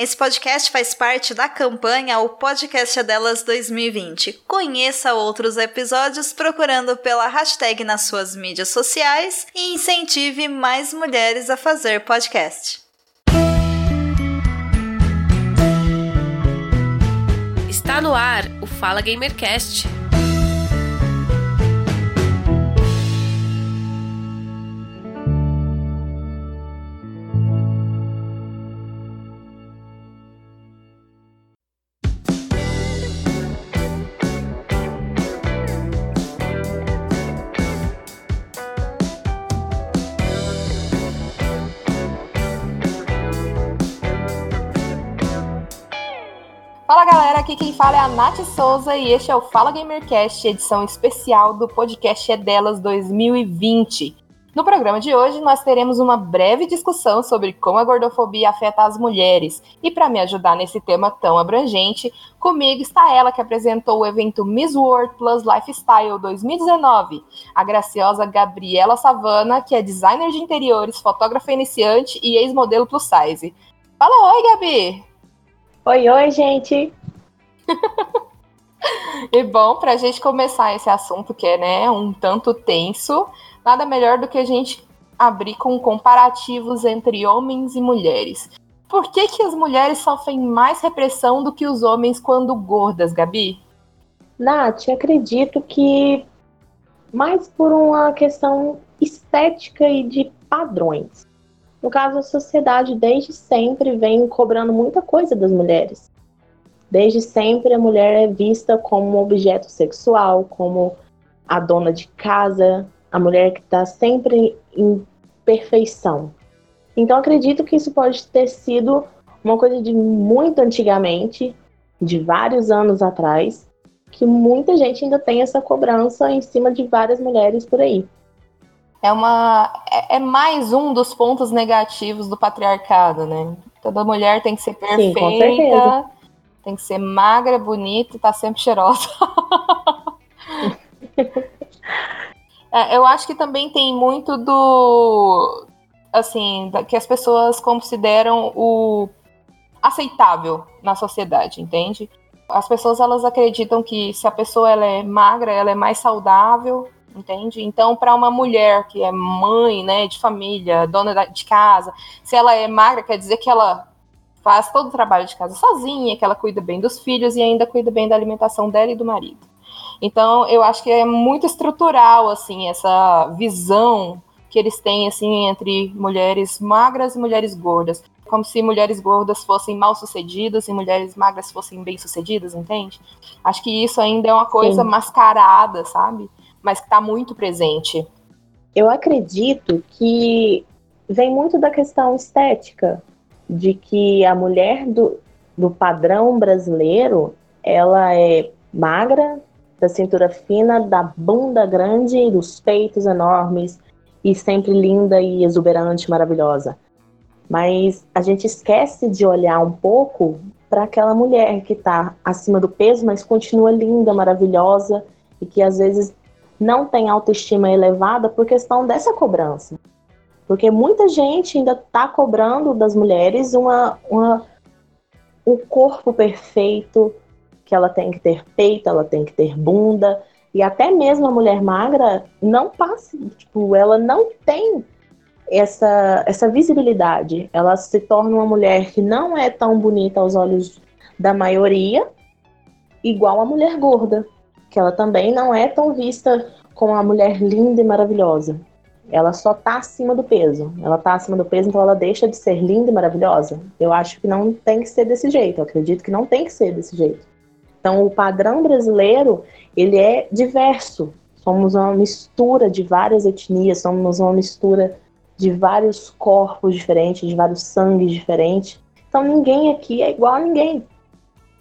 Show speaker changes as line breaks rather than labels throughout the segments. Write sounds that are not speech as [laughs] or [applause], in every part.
Esse podcast faz parte da campanha O Podcast é Delas 2020. Conheça outros episódios procurando pela hashtag nas suas mídias sociais e incentive mais mulheres a fazer podcast.
Está no ar o Fala Gamercast
aqui quem fala é a Nath Souza e este é o Fala Gamercast, edição especial do podcast É Delas 2020. No programa de hoje, nós teremos uma breve discussão sobre como a gordofobia afeta as mulheres. E para me ajudar nesse tema tão abrangente, comigo está ela que apresentou o evento Miss World Plus Lifestyle 2019, a graciosa Gabriela Savana, que é designer de interiores, fotógrafa iniciante e ex-modelo plus size. Fala oi, Gabi!
Oi, oi, gente! [laughs]
e bom, para a gente começar esse assunto que é né, um tanto tenso, nada melhor do que a gente abrir com comparativos entre homens e mulheres. Por que, que as mulheres sofrem mais repressão do que os homens quando gordas, Gabi?
Nath, acredito que mais por uma questão estética e de padrões. No caso, a sociedade desde sempre vem cobrando muita coisa das mulheres. Desde sempre a mulher é vista como um objeto sexual, como a dona de casa, a mulher que está sempre em perfeição. Então acredito que isso pode ter sido uma coisa de muito antigamente, de vários anos atrás, que muita gente ainda tem essa cobrança em cima de várias mulheres por aí.
É uma é, é mais um dos pontos negativos do patriarcado, né? Toda mulher tem que ser perfeita. Sim, tem que ser magra, bonita e tá sempre cheirosa. [laughs] é, eu acho que também tem muito do. Assim, que as pessoas consideram o aceitável na sociedade, entende? As pessoas elas acreditam que se a pessoa ela é magra, ela é mais saudável, entende? Então, para uma mulher que é mãe, né, de família, dona de casa, se ela é magra, quer dizer que ela faz todo o trabalho de casa sozinha, que ela cuida bem dos filhos e ainda cuida bem da alimentação dela e do marido. Então, eu acho que é muito estrutural assim essa visão que eles têm assim entre mulheres magras e mulheres gordas, como se mulheres gordas fossem mal sucedidas e mulheres magras fossem bem sucedidas, entende? Acho que isso ainda é uma coisa Sim. mascarada, sabe? Mas que está muito presente.
Eu acredito que vem muito da questão estética, de que a mulher do, do padrão brasileiro ela é magra, da cintura fina, da bunda grande, dos peitos enormes e sempre linda e exuberante, maravilhosa. Mas a gente esquece de olhar um pouco para aquela mulher que está acima do peso, mas continua linda, maravilhosa e que às vezes não tem autoestima elevada por questão dessa cobrança. Porque muita gente ainda está cobrando das mulheres uma, uma, um corpo perfeito, que ela tem que ter peito, ela tem que ter bunda. E até mesmo a mulher magra não passa, tipo, ela não tem essa, essa visibilidade. Ela se torna uma mulher que não é tão bonita aos olhos da maioria, igual a mulher gorda, que ela também não é tão vista como uma mulher linda e maravilhosa ela só tá acima do peso. Ela tá acima do peso, então ela deixa de ser linda e maravilhosa. Eu acho que não tem que ser desse jeito. Eu acredito que não tem que ser desse jeito. Então, o padrão brasileiro, ele é diverso. Somos uma mistura de várias etnias, somos uma mistura de vários corpos diferentes, de vários sangues diferentes. Então, ninguém aqui é igual a ninguém.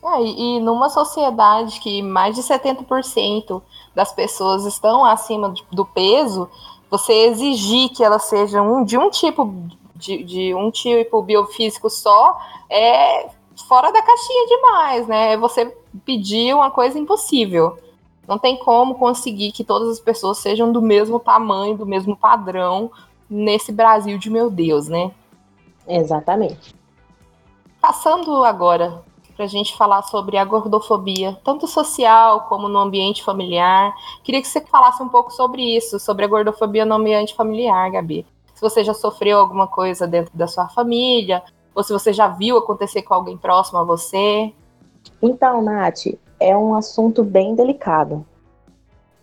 É, e numa sociedade que mais de 70% das pessoas estão acima do peso, você exigir que ela seja um, de um tipo de, de um tipo biofísico só é fora da caixinha demais, né? É você pedir uma coisa impossível. Não tem como conseguir que todas as pessoas sejam do mesmo tamanho, do mesmo padrão nesse Brasil de meu Deus, né?
Exatamente.
passando agora para a gente falar sobre a gordofobia, tanto social como no ambiente familiar. Queria que você falasse um pouco sobre isso, sobre a gordofobia no ambiente familiar, Gabi. Se você já sofreu alguma coisa dentro da sua família, ou se você já viu acontecer com alguém próximo a você.
Então, Nath, é um assunto bem delicado.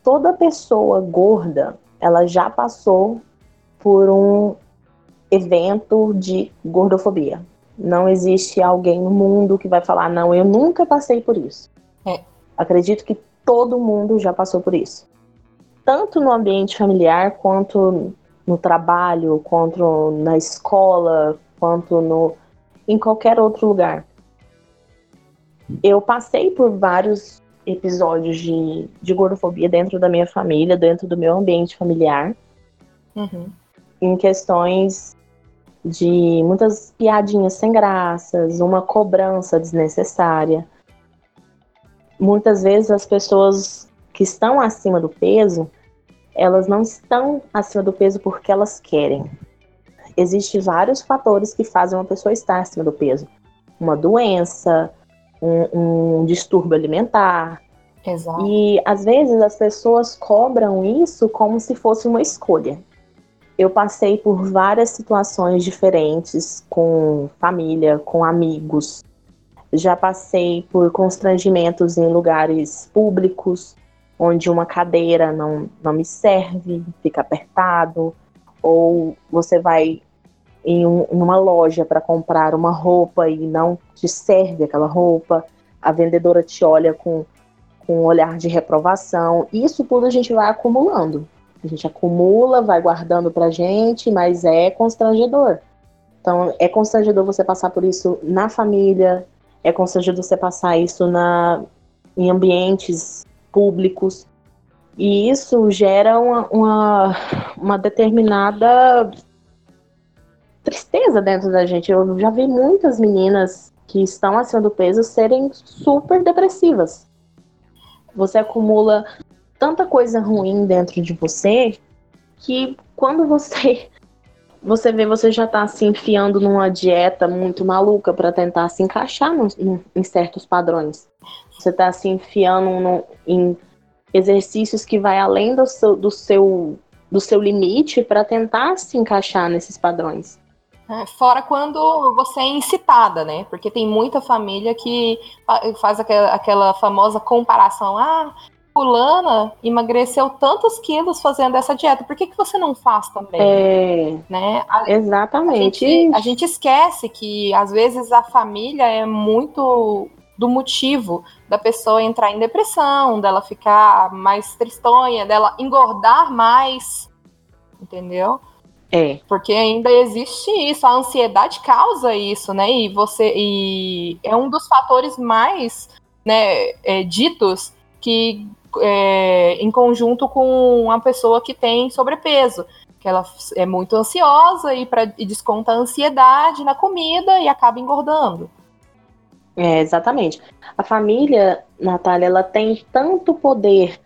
Toda pessoa gorda, ela já passou por um evento de gordofobia. Não existe alguém no mundo que vai falar, não, eu nunca passei por isso.
É.
Acredito que todo mundo já passou por isso. Tanto no ambiente familiar, quanto no trabalho, quanto na escola, quanto no, em qualquer outro lugar. Eu passei por vários episódios de, de gordofobia dentro da minha família, dentro do meu ambiente familiar.
Uhum.
Em questões de muitas piadinhas sem graças, uma cobrança desnecessária. Muitas vezes as pessoas que estão acima do peso, elas não estão acima do peso porque elas querem. Existem vários fatores que fazem uma pessoa estar acima do peso. Uma doença, um, um distúrbio alimentar.
Exato.
E às vezes as pessoas cobram isso como se fosse uma escolha eu passei por várias situações diferentes com família, com amigos. Já passei por constrangimentos em lugares públicos, onde uma cadeira não, não me serve, fica apertado, ou você vai em um, uma loja para comprar uma roupa e não te serve aquela roupa, a vendedora te olha com, com um olhar de reprovação. Isso tudo a gente vai acumulando. A gente acumula, vai guardando pra gente, mas é constrangedor. Então, é constrangedor você passar por isso na família, é constrangedor você passar isso na, em ambientes públicos. E isso gera uma, uma, uma determinada tristeza dentro da gente. Eu já vi muitas meninas que estão acima do peso serem super depressivas. Você acumula tanta coisa ruim dentro de você que quando você [laughs] você vê você já tá se enfiando numa dieta muito maluca para tentar se encaixar no, no, em certos padrões. Você tá se enfiando no, em exercícios que vai além do seu, do seu, do seu limite para tentar se encaixar nesses padrões.
É, fora quando você é incitada, né? Porque tem muita família que faz aquela, aquela famosa comparação. Ah, fulana emagreceu tantos quilos fazendo essa dieta, por que, que você não faz também?
É,
né?
A, exatamente.
A gente, a gente esquece que às vezes a família é muito do motivo da pessoa entrar em depressão, dela ficar mais tristonha, dela engordar mais, entendeu?
É.
Porque ainda existe isso, a ansiedade causa isso, né? E você e é um dos fatores mais né, é, ditos que é, em conjunto com uma pessoa que tem sobrepeso, que ela é muito ansiosa e, pra, e desconta a ansiedade na comida e acaba engordando.
É, exatamente. A família, Natália, ela tem tanto poder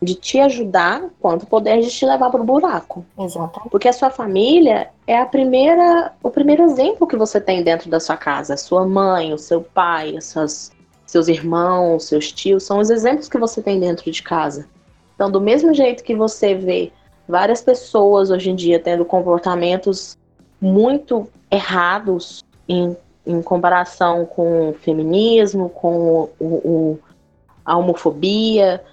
de te ajudar quanto poder de te levar para o buraco.
Exato.
Porque a sua família é a primeira, o primeiro exemplo que você tem dentro da sua casa. A sua mãe, o seu pai, as suas seus irmãos, seus tios, são os exemplos que você tem dentro de casa. Então, do mesmo jeito que você vê várias pessoas hoje em dia tendo comportamentos muito errados em, em comparação com o feminismo, com o, o, a homofobia,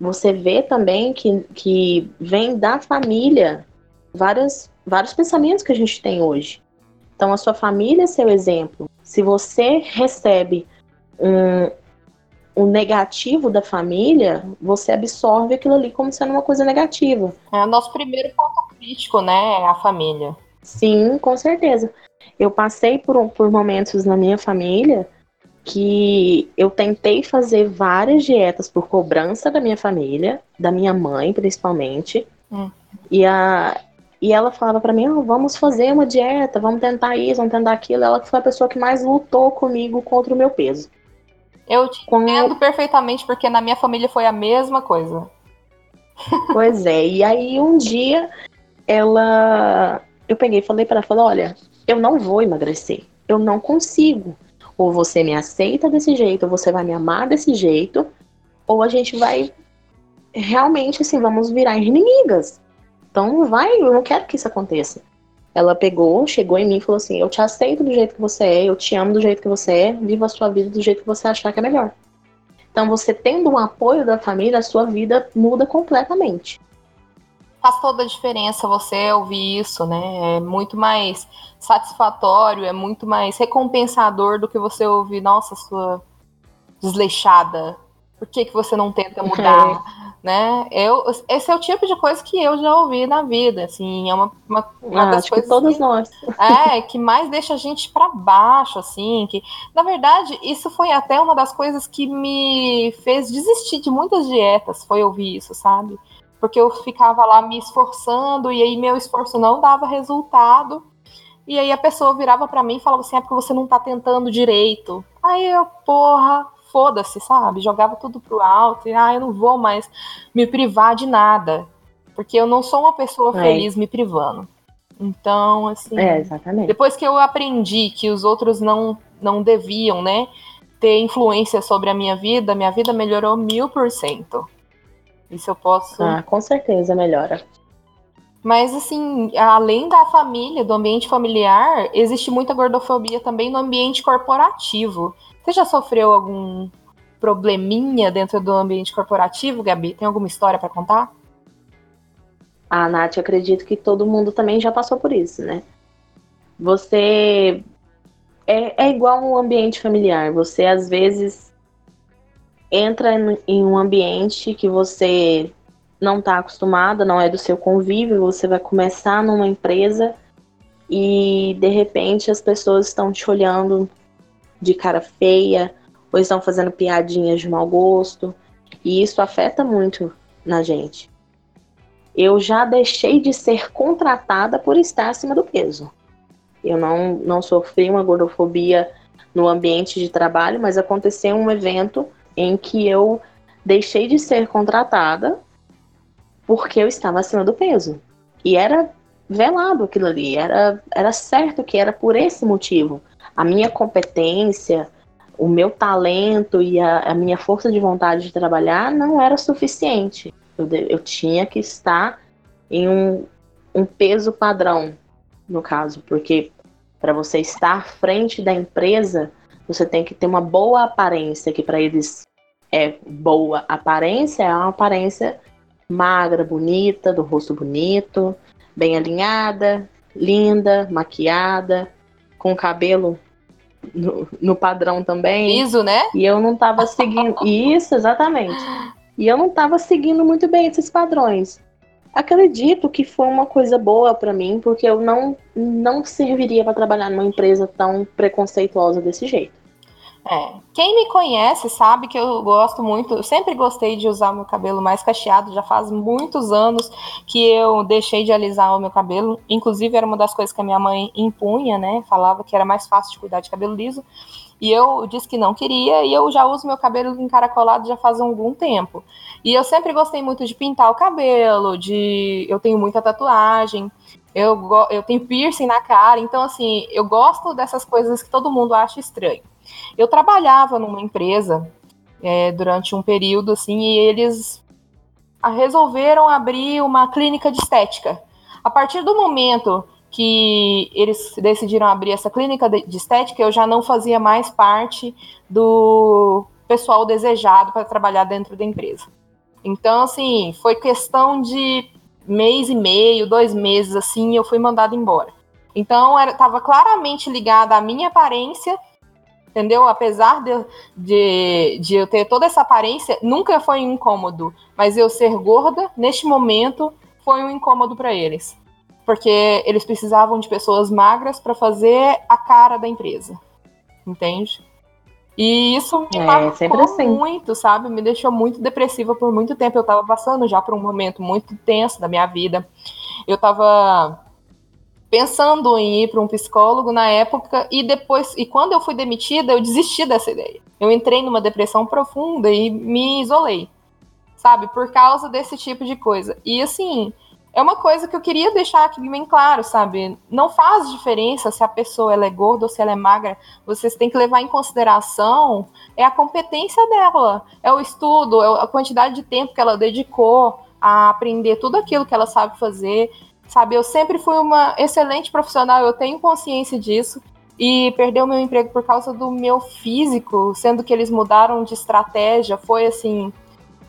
você vê também que, que vem da família várias, vários pensamentos que a gente tem hoje. Então, a sua família é seu exemplo. Se você recebe um, um negativo da família, você absorve aquilo ali como sendo uma coisa negativa.
É o nosso primeiro ponto crítico, né? A família.
Sim, com certeza. Eu passei por, por momentos na minha família que eu tentei fazer várias dietas por cobrança da minha família, da minha mãe principalmente.
Hum.
E, a, e ela falava para mim: oh, vamos fazer uma dieta, vamos tentar isso, vamos tentar aquilo. Ela foi a pessoa que mais lutou comigo contra o meu peso.
Eu te entendo perfeitamente, porque na minha família foi a mesma coisa.
Pois é, e aí um dia ela. Eu peguei e falei para ela: falei, olha, eu não vou emagrecer. Eu não consigo. Ou você me aceita desse jeito, ou você vai me amar desse jeito, ou a gente vai realmente assim, vamos virar inimigas. Então não vai, eu não quero que isso aconteça. Ela pegou, chegou em mim e falou assim: Eu te aceito do jeito que você é, eu te amo do jeito que você é, viva a sua vida do jeito que você achar que é melhor. Então, você tendo um apoio da família, a sua vida muda completamente.
Faz toda a diferença você ouvir isso, né? É muito mais satisfatório, é muito mais recompensador do que você ouvir, nossa, sua desleixada. Por que, que você não tenta mudar? É né? Eu, esse é o tipo de coisa que eu já ouvi na vida, assim, é uma, uma, uma
ah, das coisas que todos que, nós.
É, que mais deixa a gente para baixo, assim, que na verdade isso foi até uma das coisas que me fez desistir de muitas dietas, foi ouvir isso, sabe? Porque eu ficava lá me esforçando e aí meu esforço não dava resultado. E aí a pessoa virava para mim e falava assim: é porque você não tá tentando direito. Aí eu, porra, foda-se, sabe? Jogava tudo pro alto e, ah, eu não vou mais me privar de nada. Porque eu não sou uma pessoa é. feliz me privando. Então, assim.
É, exatamente.
Depois que eu aprendi que os outros não, não deviam, né, ter influência sobre a minha vida, minha vida melhorou mil por cento. Isso eu posso.
Ah, com certeza melhora.
Mas, assim, além da família, do ambiente familiar, existe muita gordofobia também no ambiente corporativo. Você já sofreu algum probleminha dentro do ambiente corporativo, Gabi? Tem alguma história para contar?
Ah, Nath, acredito que todo mundo também já passou por isso, né? Você é, é igual um ambiente familiar. Você às vezes entra em um ambiente que você não está acostumada, não é do seu convívio, você vai começar numa empresa e de repente as pessoas estão te olhando de cara feia, ou estão fazendo piadinhas de mau gosto, e isso afeta muito na gente. Eu já deixei de ser contratada por estar acima do peso. Eu não, não sofri uma gordofobia no ambiente de trabalho, mas aconteceu um evento em que eu deixei de ser contratada porque eu estava acima do peso. E era velado aquilo ali, era, era certo que era por esse motivo a minha competência, o meu talento e a, a minha força de vontade de trabalhar não era suficiente. Eu, eu tinha que estar em um, um peso padrão, no caso, porque para você estar à frente da empresa, você tem que ter uma boa aparência, que para eles é boa aparência, é uma aparência magra, bonita, do rosto bonito, bem alinhada, linda, maquiada, com cabelo no, no padrão também.
Liso, né?
E eu não tava seguindo. Isso, exatamente. E eu não tava seguindo muito bem esses padrões. Acredito que foi uma coisa boa para mim, porque eu não, não serviria para trabalhar numa empresa tão preconceituosa desse jeito.
É. Quem me conhece sabe que eu gosto muito, eu sempre gostei de usar meu cabelo mais cacheado, já faz muitos anos que eu deixei de alisar o meu cabelo. Inclusive, era uma das coisas que a minha mãe impunha, né? Falava que era mais fácil de cuidar de cabelo liso. E eu disse que não queria, e eu já uso meu cabelo encaracolado já faz algum tempo. E eu sempre gostei muito de pintar o cabelo, de. Eu tenho muita tatuagem, eu, eu tenho piercing na cara, então, assim, eu gosto dessas coisas que todo mundo acha estranho. Eu trabalhava numa empresa é, durante um período, assim, e eles resolveram abrir uma clínica de estética. A partir do momento que eles decidiram abrir essa clínica de estética, eu já não fazia mais parte do pessoal desejado para trabalhar dentro da empresa. Então, assim, foi questão de mês e meio, dois meses, assim, eu fui mandada embora. Então, estava claramente ligada à minha aparência entendeu? Apesar de, de, de eu ter toda essa aparência, nunca foi um incômodo. Mas eu ser gorda, neste momento, foi um incômodo para eles. Porque eles precisavam de pessoas magras para fazer a cara da empresa. Entende? E isso me é, marcou assim. muito, sabe? Me deixou muito depressiva por muito tempo. Eu tava passando já por um momento muito tenso da minha vida. Eu tava pensando em ir para um psicólogo na época e depois e quando eu fui demitida eu desisti dessa ideia. Eu entrei numa depressão profunda e me isolei, sabe, por causa desse tipo de coisa. E assim, é uma coisa que eu queria deixar aqui bem claro, sabe? Não faz diferença se a pessoa ela é gorda ou se ela é magra. Vocês têm que levar em consideração é a competência dela, é o estudo, é a quantidade de tempo que ela dedicou a aprender tudo aquilo que ela sabe fazer. Sabe, eu sempre fui uma excelente profissional, eu tenho consciência disso. E perder o meu emprego por causa do meu físico, sendo que eles mudaram de estratégia, foi assim,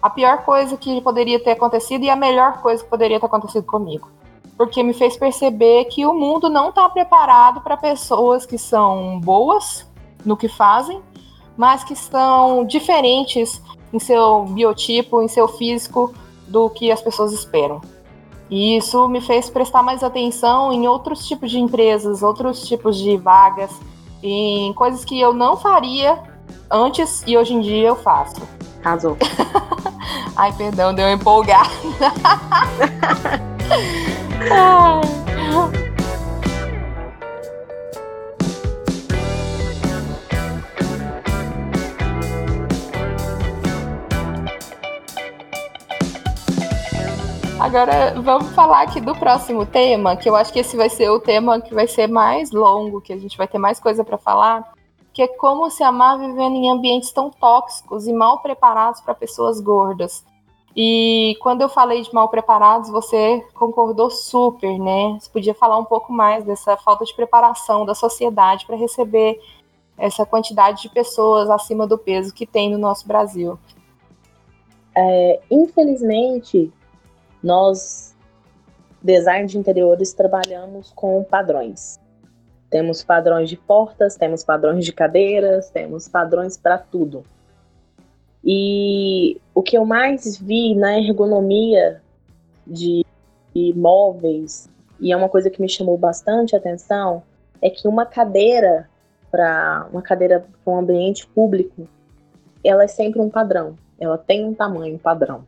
a pior coisa que poderia ter acontecido e a melhor coisa que poderia ter acontecido comigo. Porque me fez perceber que o mundo não está preparado para pessoas que são boas no que fazem, mas que estão diferentes em seu biotipo, em seu físico, do que as pessoas esperam. E isso me fez prestar mais atenção em outros tipos de empresas, outros tipos de vagas, em coisas que eu não faria antes e hoje em dia eu faço.
Casou. [laughs]
Ai, perdão, deu empolgada. [laughs] [laughs] Ai. Agora vamos falar aqui do próximo tema, que eu acho que esse vai ser o tema que vai ser mais longo, que a gente vai ter mais coisa para falar, que é como se amar vivendo em ambientes tão tóxicos e mal preparados para pessoas gordas. E quando eu falei de mal preparados, você concordou super, né? Você podia falar um pouco mais dessa falta de preparação da sociedade para receber essa quantidade de pessoas acima do peso que tem no nosso Brasil.
É, infelizmente, nós, design de interiores, trabalhamos com padrões. Temos padrões de portas, temos padrões de cadeiras, temos padrões para tudo. E o que eu mais vi na ergonomia de, de móveis, e é uma coisa que me chamou bastante atenção, é que uma cadeira para uma cadeira para um ambiente público, ela é sempre um padrão. Ela tem um tamanho padrão.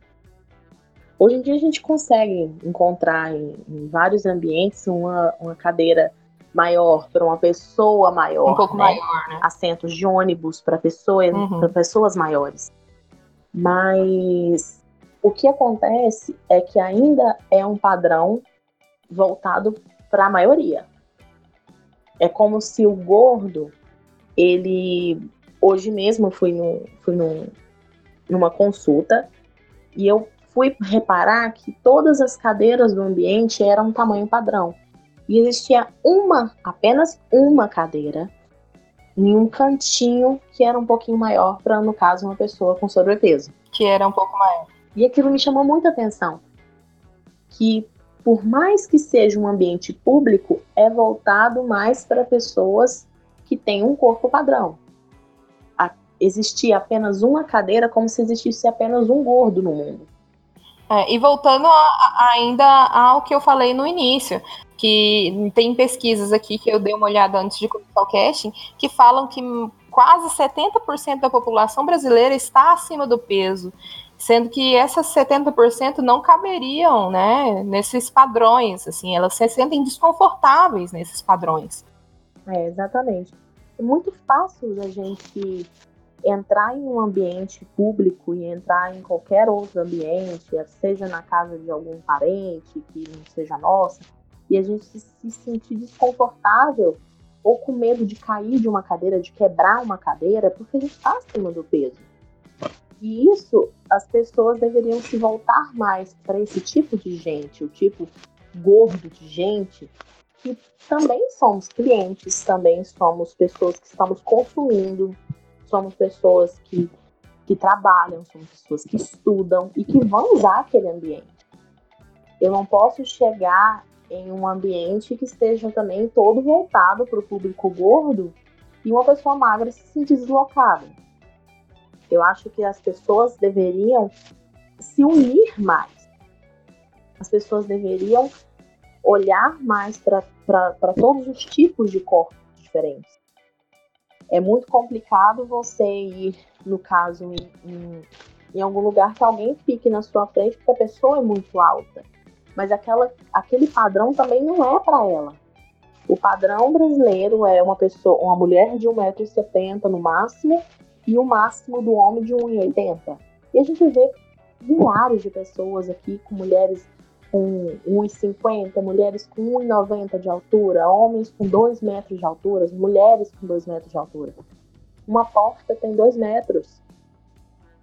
Hoje em dia a gente consegue encontrar em, em vários ambientes uma, uma cadeira maior para uma pessoa maior,
um pouco
né?
maior, né?
assentos de ônibus para pessoas,
Uhum.
para pessoas maiores. Mas o que acontece é que ainda é um padrão voltado para a maioria. É como se o gordo, ele hoje mesmo eu fui, no, fui no, numa consulta e eu fui reparar que todas as cadeiras do ambiente eram tamanho padrão. E existia uma, apenas uma cadeira em um cantinho que era um pouquinho maior para, no caso, uma pessoa com sobrepeso.
Que era um pouco maior.
E aquilo me chamou muita atenção. Que, por mais que seja um ambiente público, é voltado mais para pessoas que têm um corpo padrão. A- existia apenas uma cadeira, como se existisse apenas um gordo no mundo.
É, e voltando a- a- ainda ao que eu falei no início, que tem pesquisas aqui que eu dei uma olhada antes de começar o casting, que falam que quase 70% da população brasileira está acima do peso, sendo que essas 70% não caberiam, né, nesses padrões, assim, elas se sentem desconfortáveis nesses padrões.
É, exatamente. É muito fácil da gente entrar em um ambiente público e entrar em qualquer outro ambiente, seja na casa de algum parente que não seja nossa, e a gente se, se sentir desconfortável ou com medo de cair de uma cadeira, de quebrar uma cadeira, porque a gente está acima do peso. E isso, as pessoas deveriam se voltar mais para esse tipo de gente, o tipo gordo de gente, que também somos clientes, também somos pessoas que estamos consumindo, somos pessoas que, que trabalham, somos pessoas que estudam e que vão usar aquele ambiente. Eu não posso chegar em um ambiente que esteja também todo voltado para o público gordo e uma pessoa magra se sentir deslocada. Eu acho que as pessoas deveriam se unir mais. As pessoas deveriam olhar mais para todos os tipos de corpos diferentes. É muito complicado você ir, no caso, em, em, em, algum lugar que alguém fique na sua frente porque a pessoa é muito alta. Mas aquela, aquele padrão também não é para ela. O padrão brasileiro é uma pessoa, uma mulher de 1,70m no máximo e o máximo do homem de 1,80m. E a gente vê milhares de pessoas aqui com mulheres com 1,50, mulheres com 1,90 de altura, homens com 2 metros de altura, mulheres com 2 metros de altura. Uma porta tem 2 metros.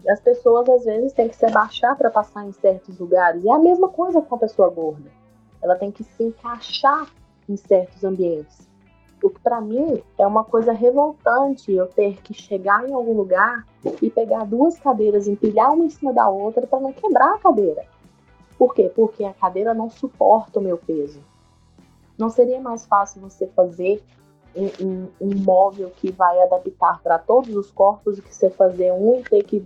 E as pessoas às vezes têm que se abaixar para passar em certos lugares. É a mesma coisa com a pessoa gorda. Ela tem que se encaixar em certos ambientes. O que para mim é uma coisa revoltante eu ter que chegar em algum lugar e pegar duas cadeiras, empilhar uma em cima da outra para não quebrar a cadeira. Por quê? Porque a cadeira não suporta o meu peso. Não seria mais fácil você fazer um, um, um móvel que vai adaptar para todos os corpos do que você fazer um e ter que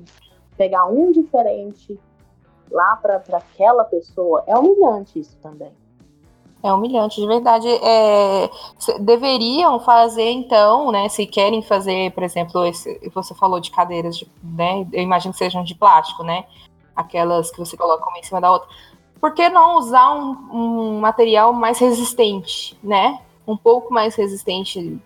pegar um diferente lá para aquela pessoa? É humilhante isso também.
É humilhante, de verdade. É, deveriam fazer, então, né? Se querem fazer, por exemplo, esse, você falou de cadeiras, de, né? Eu imagino que sejam de plástico, né? Aquelas que você coloca uma em cima da outra. Por que não usar um, um material mais resistente, né? Um pouco mais resistente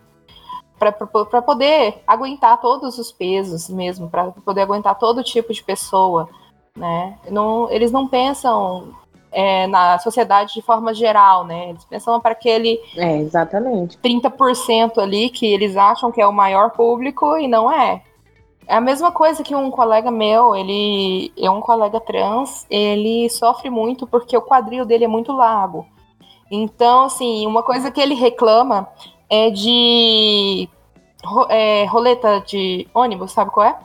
para poder aguentar todos os pesos mesmo, para poder aguentar todo tipo de pessoa, né? Não, eles não pensam é, na sociedade de forma geral, né? Eles pensam para aquele
é, exatamente.
30% ali que eles acham que é o maior público e não é. É a mesma coisa que um colega meu, ele é um colega trans, ele sofre muito porque o quadril dele é muito largo. Então, assim, uma coisa que ele reclama é de é, roleta de ônibus, sabe qual é?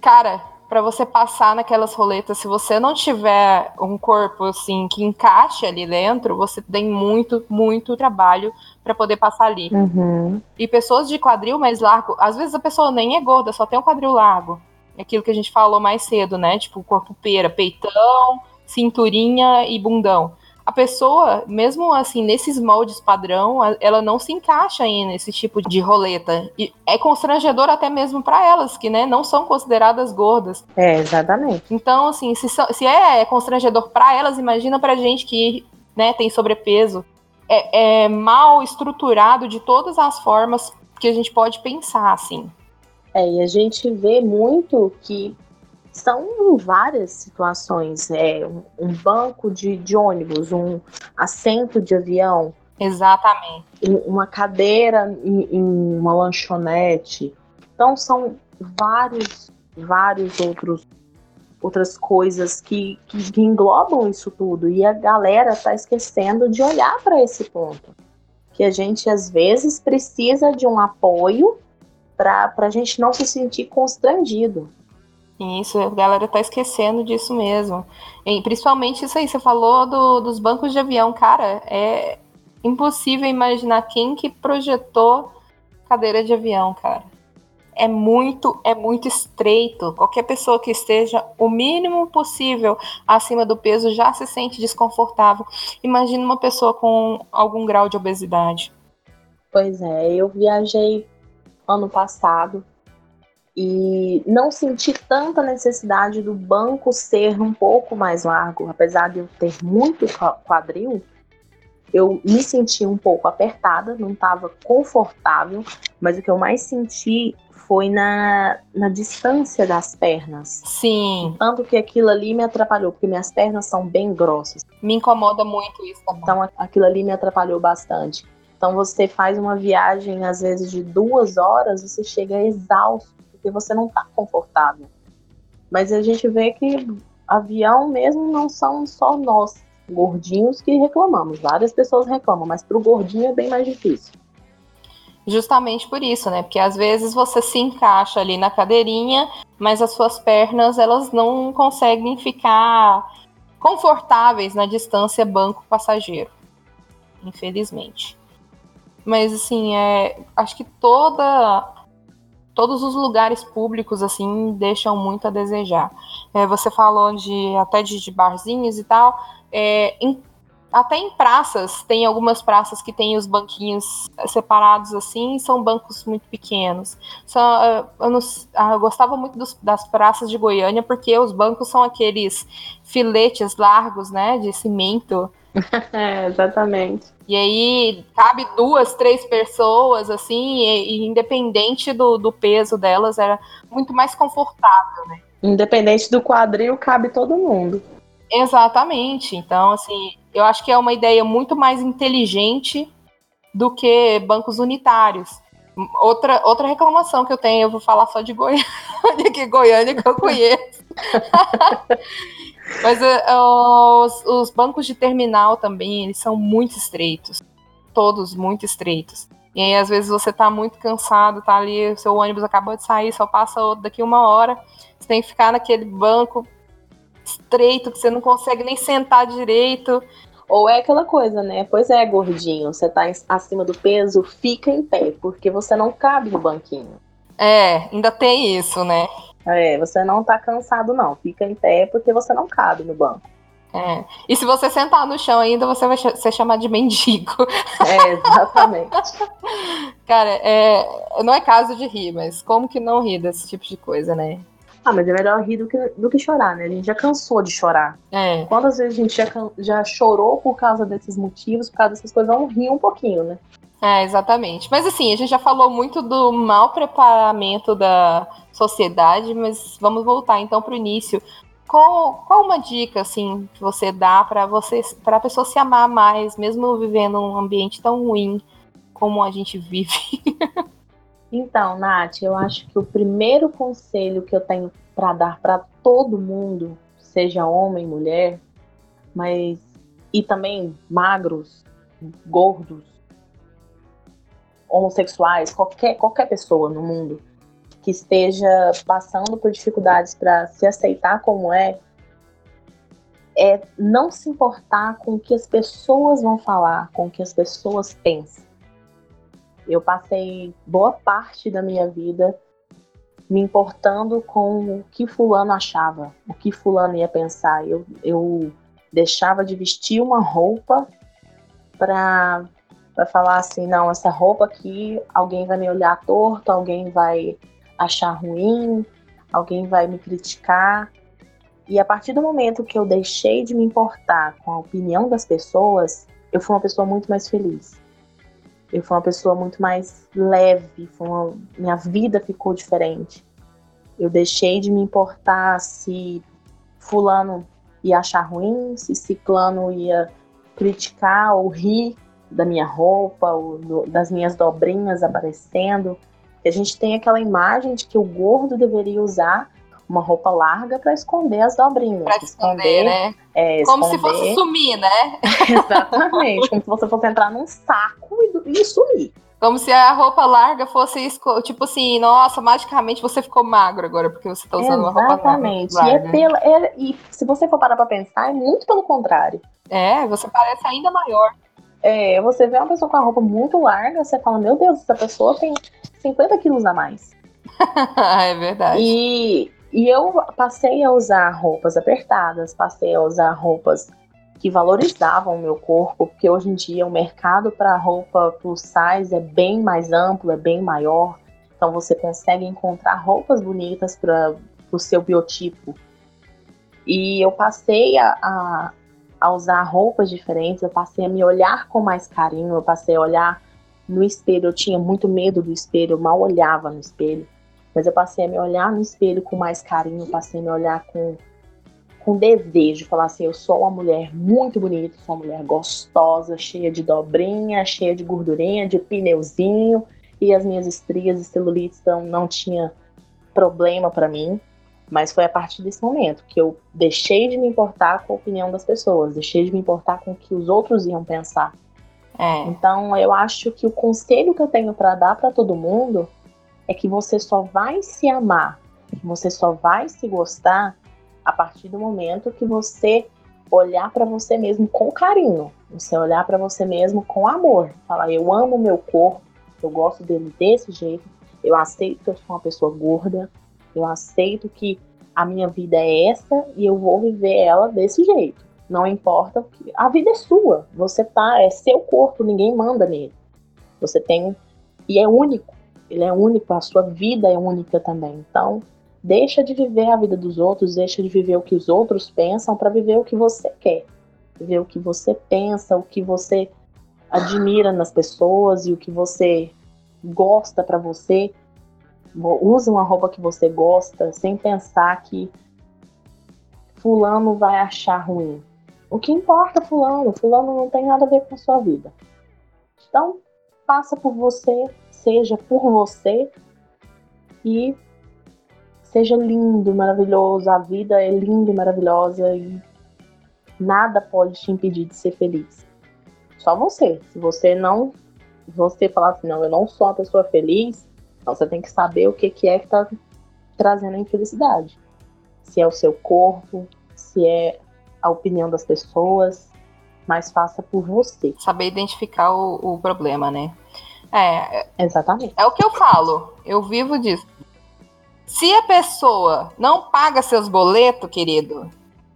Cara, para você passar naquelas roletas, se você não tiver um corpo assim que encaixe ali dentro, você tem muito, muito trabalho para poder passar ali.
Uhum.
E pessoas de quadril mais largo, às vezes a pessoa nem é gorda, só tem um quadril largo. Aquilo que a gente falou mais cedo, né? Tipo, corpo pera, peitão, cinturinha e bundão a pessoa, mesmo assim, nesses moldes padrão, ela não se encaixa aí nesse tipo de roleta. E é constrangedor até mesmo para elas, que né, não são consideradas gordas.
É, exatamente.
Então, assim, se, se é constrangedor para elas, imagina pra gente que né, tem sobrepeso. É, é mal estruturado de todas as formas que a gente pode pensar, assim.
É, e a gente vê muito que são várias situações. É, um banco de, de ônibus, um assento de avião.
Exatamente.
Uma cadeira em, em uma lanchonete. Então são vários, vários outros outras coisas que, que, que englobam isso tudo. E a galera está esquecendo de olhar para esse ponto. Que a gente às vezes precisa de um apoio para a gente não se sentir constrangido.
Isso, a galera tá esquecendo disso mesmo. E principalmente isso aí, você falou do, dos bancos de avião, cara, é impossível imaginar quem que projetou cadeira de avião, cara. É muito, é muito estreito. Qualquer pessoa que esteja o mínimo possível acima do peso já se sente desconfortável. Imagina uma pessoa com algum grau de obesidade.
Pois é, eu viajei ano passado e não senti tanta necessidade do banco ser um pouco mais largo, apesar de eu ter muito quadril, eu me senti um pouco apertada, não estava confortável, mas o que eu mais senti foi na, na distância das pernas.
Sim.
Tanto que aquilo ali me atrapalhou, porque minhas pernas são bem grossas.
Me incomoda muito isso também.
Então aquilo ali me atrapalhou bastante. Então você faz uma viagem, às vezes, de duas horas, você chega exausto porque você não está confortável. Mas a gente vê que avião mesmo não são só nós, gordinhos, que reclamamos. Várias pessoas reclamam, mas para o gordinho é bem mais difícil.
Justamente por isso, né? Porque às vezes você se encaixa ali na cadeirinha, mas as suas pernas elas não conseguem ficar confortáveis na distância banco passageiro, infelizmente. Mas assim, é, acho que toda todos os lugares públicos assim deixam muito a desejar. É, você falou de até de, de barzinhos e tal. É, em, até em praças tem algumas praças que tem os banquinhos separados assim, são bancos muito pequenos. Só, é, eu, não, ah, eu, gostava muito dos, das praças de Goiânia porque os bancos são aqueles filetes largos, né, de cimento. [laughs]
é, exatamente.
E aí cabe duas, três pessoas, assim, e, e independente do, do, peso delas, era muito mais confortável, né?
Independente do quadril, cabe todo mundo.
Exatamente. Então, assim, eu acho que é uma ideia muito mais inteligente do que bancos unitários. Outra, outra reclamação que eu tenho, eu vou falar só de Goiânia, [laughs] que Goiânia que eu conheço. [laughs] Mas uh, os, os, bancos de terminal também, eles são muito estreitos. Todos muito estreitos. E aí, às vezes, você tá muito cansado, tá ali, o seu ônibus acabou de sair, só passa outro daqui uma hora. Você tem que ficar naquele banco estreito, que você não consegue nem sentar direito.
Ou é aquela coisa, né? Pois é, gordinho, você tá acima do peso, fica em pé, porque você não cabe no banquinho.
É, ainda tem isso, né?
É, você não tá cansado, não. Fica em pé porque você não cabe no banco.
É. E se você sentar no chão ainda, você vai ser chamado de mendigo. [laughs]
É, exatamente. [laughs]
Cara, é, não é caso de rir, mas como que não rir desse tipo de coisa, né?
Ah, mas é melhor rir do que, do que chorar, né? A gente já cansou de chorar.
É.
Quantas vezes a gente já, já chorou por causa desses motivos, por causa dessas coisas? Vamos rir um pouquinho, né?
É, exatamente. Mas assim, a gente já falou muito do mau preparamento da sociedade, mas vamos voltar então para o início. Qual, qual uma dica assim que você dá para você para a pessoa se amar mais, mesmo vivendo um ambiente tão ruim como a gente vive? [laughs]
Então, Nath, eu acho que o primeiro conselho que eu tenho para dar para todo mundo, seja homem, mulher, mas e também magros, gordos, homossexuais, qualquer qualquer pessoa no mundo que esteja passando por dificuldades para se aceitar como é, é não se importar com o que as pessoas vão falar, com o que as pessoas pensam. Eu passei boa parte da minha vida me importando com o que fulano achava, o que fulano ia pensar. Eu, eu deixava de vestir uma roupa para para falar assim, não, essa roupa aqui, alguém vai me olhar torto, alguém vai achar ruim, alguém vai me criticar. E a partir do momento que eu deixei de me importar com a opinião das pessoas, eu fui uma pessoa muito mais feliz. Eu fui uma pessoa muito mais leve, uma, minha vida ficou diferente. Eu deixei de me importar se fulano ia achar ruim, se ciclano ia criticar ou rir da minha roupa, ou do, das minhas dobrinhas aparecendo. A gente tem aquela imagem de que o gordo deveria usar uma roupa larga para esconder as dobrinhas.
Pra esconder, esconder né?
É,
como se fosse sumir, né? [laughs]
Exatamente, como se você fosse entrar num saco e, e sumir.
Como se a roupa larga fosse, tipo assim, nossa, magicamente você ficou magro agora, porque você tá usando
Exatamente.
uma roupa
Exatamente. E, é pela, é, e se você for parar pra pensar, é muito pelo contrário.
É, você parece ainda maior.
É, você vê uma pessoa com a roupa muito larga, você fala, meu Deus, essa pessoa tem 50 quilos a mais. [laughs]
é verdade.
E, e eu passei a usar roupas apertadas, passei a usar roupas que valorizavam o meu corpo, porque hoje em dia o mercado para roupa plus size é bem mais amplo, é bem maior. Então você consegue encontrar roupas bonitas para o seu biotipo. E eu passei a, a, a, usar roupas diferentes, eu passei a me olhar com mais carinho, eu passei a olhar no espelho. Eu tinha muito medo do espelho, eu mal olhava no espelho. Mas eu passei a me olhar no espelho com mais carinho, passei a me olhar com, com desejo, falar assim, eu sou uma mulher muito bonita, sou uma mulher gostosa, cheia de dobrinha, cheia de gordurinha, de pneuzinho, e as minhas estrias e celulites não, não tinha problema para mim. Mas foi a partir desse momento que eu deixei de me importar com a opinião das pessoas, deixei de me importar com o que os outros iam pensar.
É.
Então, eu acho que o conselho que eu tenho para dar para todo mundo é que você só vai se amar, você só vai se gostar a partir do momento que você olhar para você mesmo com carinho, você olhar para você mesmo com amor, falar eu amo meu corpo, eu gosto dele desse jeito, eu aceito que eu sou uma pessoa gorda, eu aceito que a minha vida é essa e eu vou viver ela desse jeito. Não importa, a vida é sua, você tá, é seu corpo, ninguém manda nele. Você tem e é único ele é único, a sua vida é única também. Então, deixa de viver a vida dos outros, deixa de viver o que os outros pensam para viver o que você quer. Viver o que você pensa, o que você admira nas pessoas e o que você gosta para você. Use uma roupa que você gosta, sem pensar que fulano vai achar ruim. O que importa, fulano? Fulano não tem nada a ver com a sua vida. Então, faça por você, seja por você e seja lindo, maravilhoso. A vida é linda e maravilhosa e nada pode te impedir de ser feliz. Só você. Se você não, você falar assim, não, eu não sou uma pessoa feliz, então você tem que saber o que, que é que tá trazendo a infelicidade. Se é o seu corpo, se é a opinião das pessoas, mas faça por você.
Saber identificar o, o problema, né? É,
Exatamente.
é o que eu falo. Eu vivo disso. Se a pessoa não paga seus boletos, querido,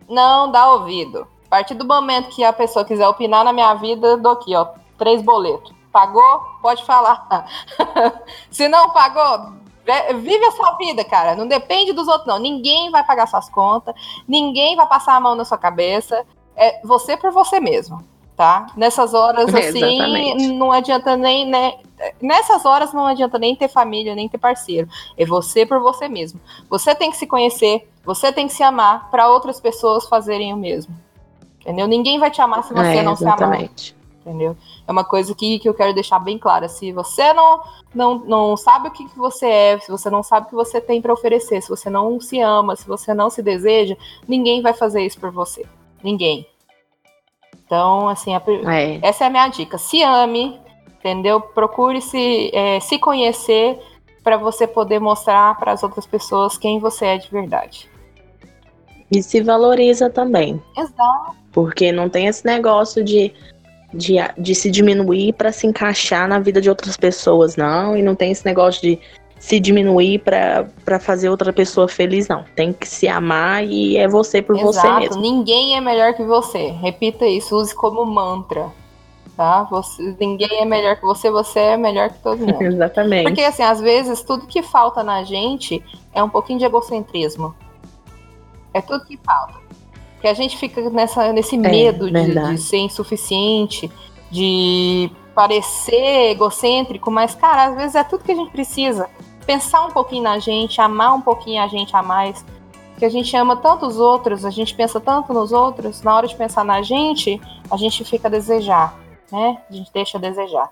não dá ouvido. A partir do momento que a pessoa quiser opinar na minha vida, eu dou aqui, ó, três boletos. Pagou? Pode falar. [laughs] Se não pagou, vive a sua vida, cara. Não depende dos outros, não. Ninguém vai pagar suas contas, ninguém vai passar a mão na sua cabeça. É você por você mesmo, tá? Nessas horas, assim,
Exatamente.
não adianta nem, né? Nessas horas não adianta nem ter família, nem ter parceiro. É você por você mesmo. Você tem que se conhecer, você tem que se amar para outras pessoas fazerem o mesmo. Entendeu? Ninguém vai te amar se você
É,
não se amar
exatamente.
Entendeu? É uma coisa que, que eu quero deixar bem clara. Se você não, não, não sabe o que, que você é, se você não sabe o que você tem para oferecer, se você não se ama, se você não se deseja, ninguém vai fazer isso por você. Ninguém. Então, assim, a
É.
essa é a minha dica. Se ame, entendeu? Procure se, é, se conhecer para você poder mostrar para as outras pessoas quem você é de verdade.
E se valoriza também.
Exato.
Porque não tem esse negócio de, de, de se diminuir para se encaixar na vida de outras pessoas, não. E não tem esse negócio de se diminuir para fazer outra pessoa feliz, não. Tem que se amar e é você por você
Exato.
mesmo.
Ninguém é melhor que você. Repita isso, use como mantra. Tá? Você, ninguém é melhor que você, você é melhor que todo [laughs] mundo.
Exatamente.
Porque, assim, às vezes, tudo que falta na gente é um pouquinho de egocentrismo. É tudo que falta. Que a gente fica nessa, nesse medo de, de ser insuficiente, de parecer egocêntrico, mas, cara, às vezes é tudo que a gente precisa. Pensar um pouquinho na gente, amar um pouquinho a gente a mais. Que a gente ama tanto os outros, a gente pensa tanto nos outros, na hora de pensar na gente, a gente fica a desejar, né? A gente deixa a desejar.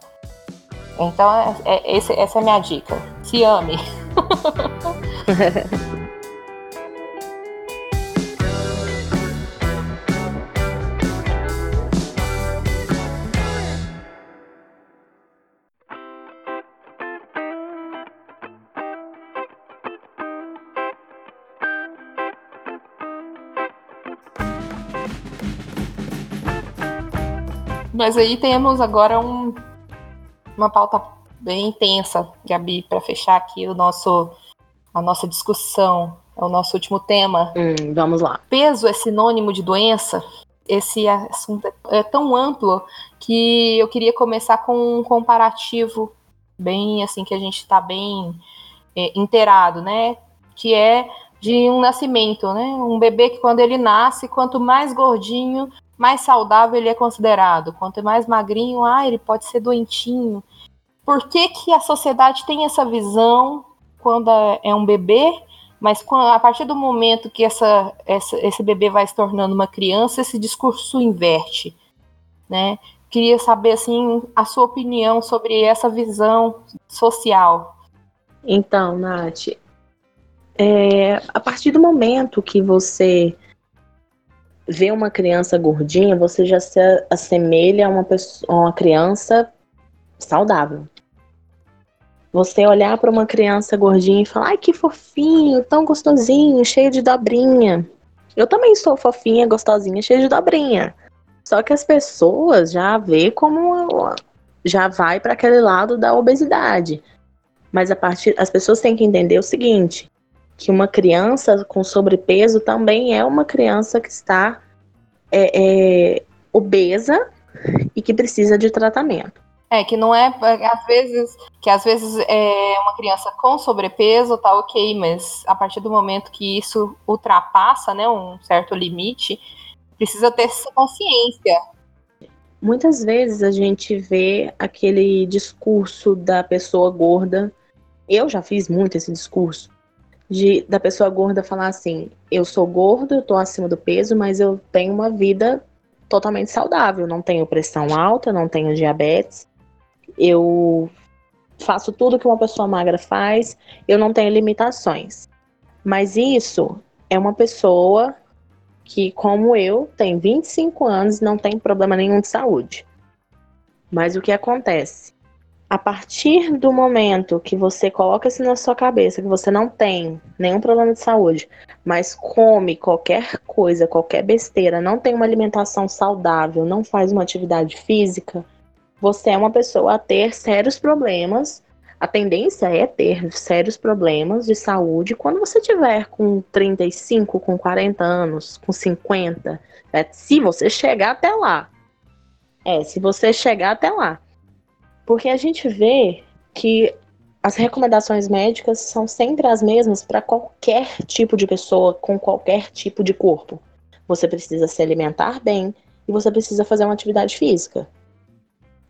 Então, é- é- esse- essa é a minha dica. Se ame. [laughs] Mas aí temos agora um- uma pauta bem intensa, Gabi, para fechar aqui o nosso, a nossa discussão, é o nosso último tema.
Hum, vamos lá.
Peso é sinônimo de doença? Esse assunto é tão amplo que eu queria começar com um comparativo bem assim que a gente está bem é, inteirado, né? Que é de um nascimento, né? Um bebê que quando ele nasce, quanto mais gordinho, mais saudável ele é considerado. Quanto mais magrinho, ah, ele pode ser doentinho. Por que, que a sociedade tem essa visão quando é um bebê, mas a partir do momento que essa, essa- esse bebê vai se tornando uma criança, esse discurso inverte, né? Queria saber assim a sua opinião sobre essa visão social.
Então, Nath, é, a partir do momento que você vê uma criança gordinha, você já se assemelha a uma, pessoa, a uma criança saudável. Você olhar para uma criança gordinha e falar, ai que fofinho, tão gostosinho, cheio de dobrinha. Eu também sou fofinha, gostosinha, cheia de dobrinha. Só que as pessoas já vê como já vai para aquele lado da obesidade. Mas a partir, as pessoas têm que entender o seguinte, que uma criança com sobrepeso também é uma criança que está é, é, obesa e que precisa de tratamento.
É, que não é, às vezes, que às vezes é uma criança com sobrepeso, tá ok, mas a partir do momento que isso ultrapassa, né, um certo limite, precisa ter essa consciência.
Muitas vezes a gente vê aquele discurso da pessoa gorda. Eu já fiz muito esse discurso. De da pessoa gorda falar assim: eu sou gordo, eu tô acima do peso, mas eu tenho uma vida totalmente saudável, não tenho pressão alta, não tenho diabetes, eu faço tudo que uma pessoa magra faz, eu não tenho limitações. Mas isso é uma pessoa que, como eu, tem 25 anos e não tem problema nenhum de saúde. Mas o que acontece? A partir do momento que você coloca isso na sua cabeça, que você não tem nenhum problema de saúde, mas come qualquer coisa, qualquer besteira, não tem uma alimentação saudável, não faz uma atividade física, você é uma pessoa a ter sérios problemas a tendência é ter sérios problemas de saúde quando você tiver com 35, com 40 anos, com 50. É, se você chegar até lá. É, se você chegar até lá. Porque a gente vê que as recomendações médicas são sempre as mesmas para qualquer tipo de pessoa com qualquer tipo de corpo. Você precisa se alimentar bem e você precisa fazer uma atividade física.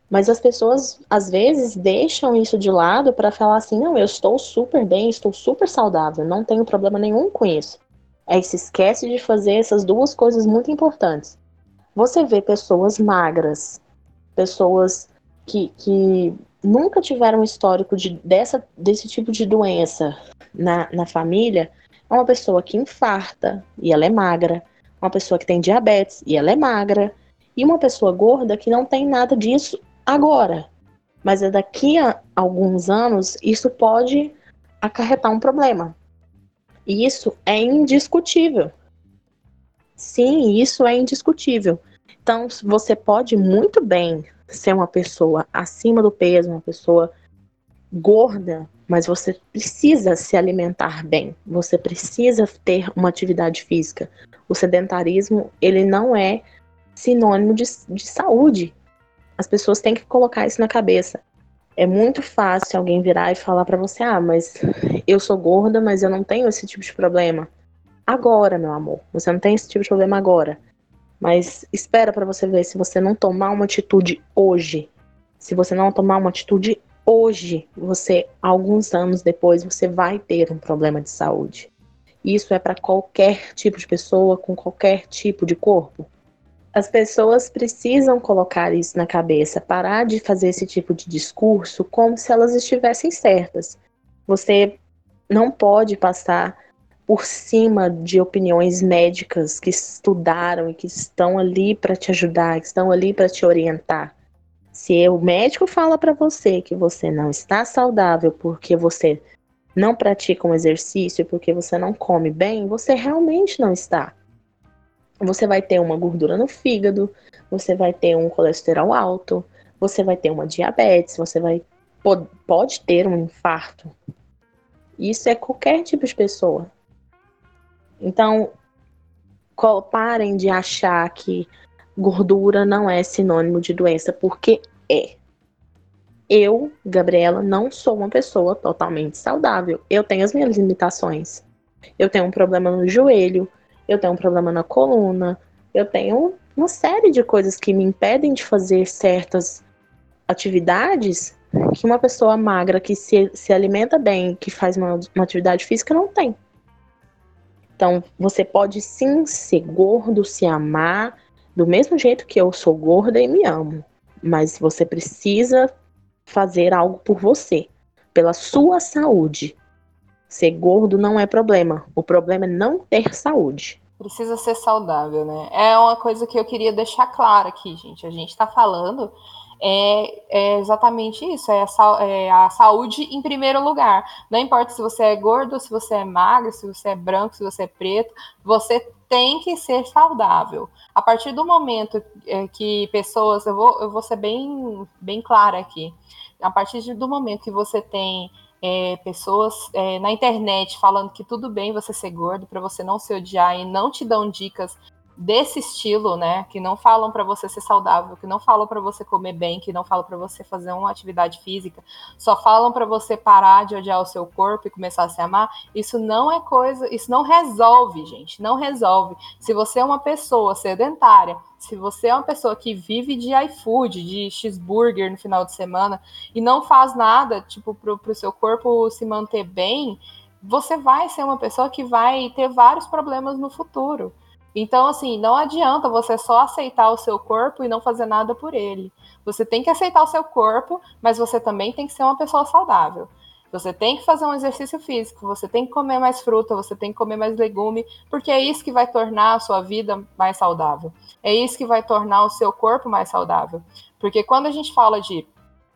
Mas as pessoas, às vezes, deixam isso de lado para falar assim: não, eu estou super bem, estou super saudável, não tenho problema nenhum com isso. Aí se esquece de fazer essas duas coisas muito importantes. Você vê pessoas magras, pessoas que, que nunca tiveram histórico de, dessa, desse tipo de doença na, na família, é uma pessoa que infarta e ela é magra, uma pessoa que tem diabetes e ela é magra, e uma pessoa gorda que não tem nada disso agora. Mas é daqui a alguns anos isso pode acarretar um problema. E isso é indiscutível. Sim, isso é indiscutível. Então, você pode muito bem ser uma pessoa acima do peso, uma pessoa gorda, mas você precisa se alimentar bem. Você precisa ter uma atividade física. O sedentarismo, ele não é sinônimo de, de saúde. As pessoas têm que colocar isso na cabeça. É muito fácil alguém virar e falar para você: "Ah, mas eu sou gorda, mas eu não tenho esse tipo de problema". Agora, meu amor, você não tem esse tipo de problema agora. Mas espera para você ver se você não tomar uma atitude hoje. Se você não tomar uma atitude hoje, você alguns anos depois você vai ter um problema de saúde. Isso é para qualquer tipo de pessoa com qualquer tipo de corpo. As pessoas precisam colocar isso na cabeça, parar de fazer esse tipo de discurso como se elas estivessem certas. Você não pode passar por cima de opiniões médicas que estudaram e que estão ali para te ajudar, que estão ali para te orientar. Se o médico fala para você que você não está saudável porque você não pratica um exercício, porque você não come bem, você realmente não está você vai ter uma gordura no fígado, você vai ter um colesterol alto, você vai ter uma diabetes, você vai pode ter um infarto. Isso é qualquer tipo de pessoa. Então, parem de achar que gordura não é sinônimo de doença, porque é. Eu, Gabriela, não sou uma pessoa totalmente saudável. Eu tenho as minhas limitações. Eu tenho um problema no joelho, eu tenho um problema na coluna, eu tenho uma série de coisas que me impedem de fazer certas atividades que uma pessoa magra que se, se alimenta bem, que faz uma, uma atividade física, não tem. Então, você pode sim ser gordo, se amar, do mesmo jeito que eu sou gorda e me amo. Mas você precisa fazer algo por você, pela sua saúde. Ser gordo não é problema. O problema é não ter saúde.
Precisa ser saudável, né? É uma coisa que eu queria deixar clara aqui, gente. A gente está falando é, é, exatamente isso: é a, é a, saúde em primeiro lugar. Não importa se você é gordo, se você é magro, se você é branco, se você é preto, você tem que ser saudável. A partir do momento é, que pessoas, eu vou, eu vou ser bem, bem clara aqui. A partir do momento que você tem é, pessoas é, na internet falando que tudo bem você ser gordo, para você não se odiar e não te dão dicas desse estilo, né, que não falam para você ser saudável, que não falam para você comer bem, que não falam para você fazer uma atividade física, só falam para você parar de odiar o seu corpo e começar a se amar, isso não é coisa, isso não resolve, gente, não resolve. Se você é uma pessoa sedentária, se você é uma pessoa que vive de iFood, de cheeseburger no final de semana e não faz nada, tipo, pro, pro seu corpo se manter bem, você vai ser uma pessoa que vai ter vários problemas no futuro. Então, assim, não adianta você só aceitar o seu corpo e não fazer nada por ele. Você tem que aceitar o seu corpo, mas você também tem que ser uma pessoa saudável. Você tem que fazer um exercício físico, você tem que comer mais fruta, você tem que comer mais legume, porque é isso que vai tornar a sua vida mais saudável. É isso que vai tornar o seu corpo mais saudável. Porque quando a gente fala de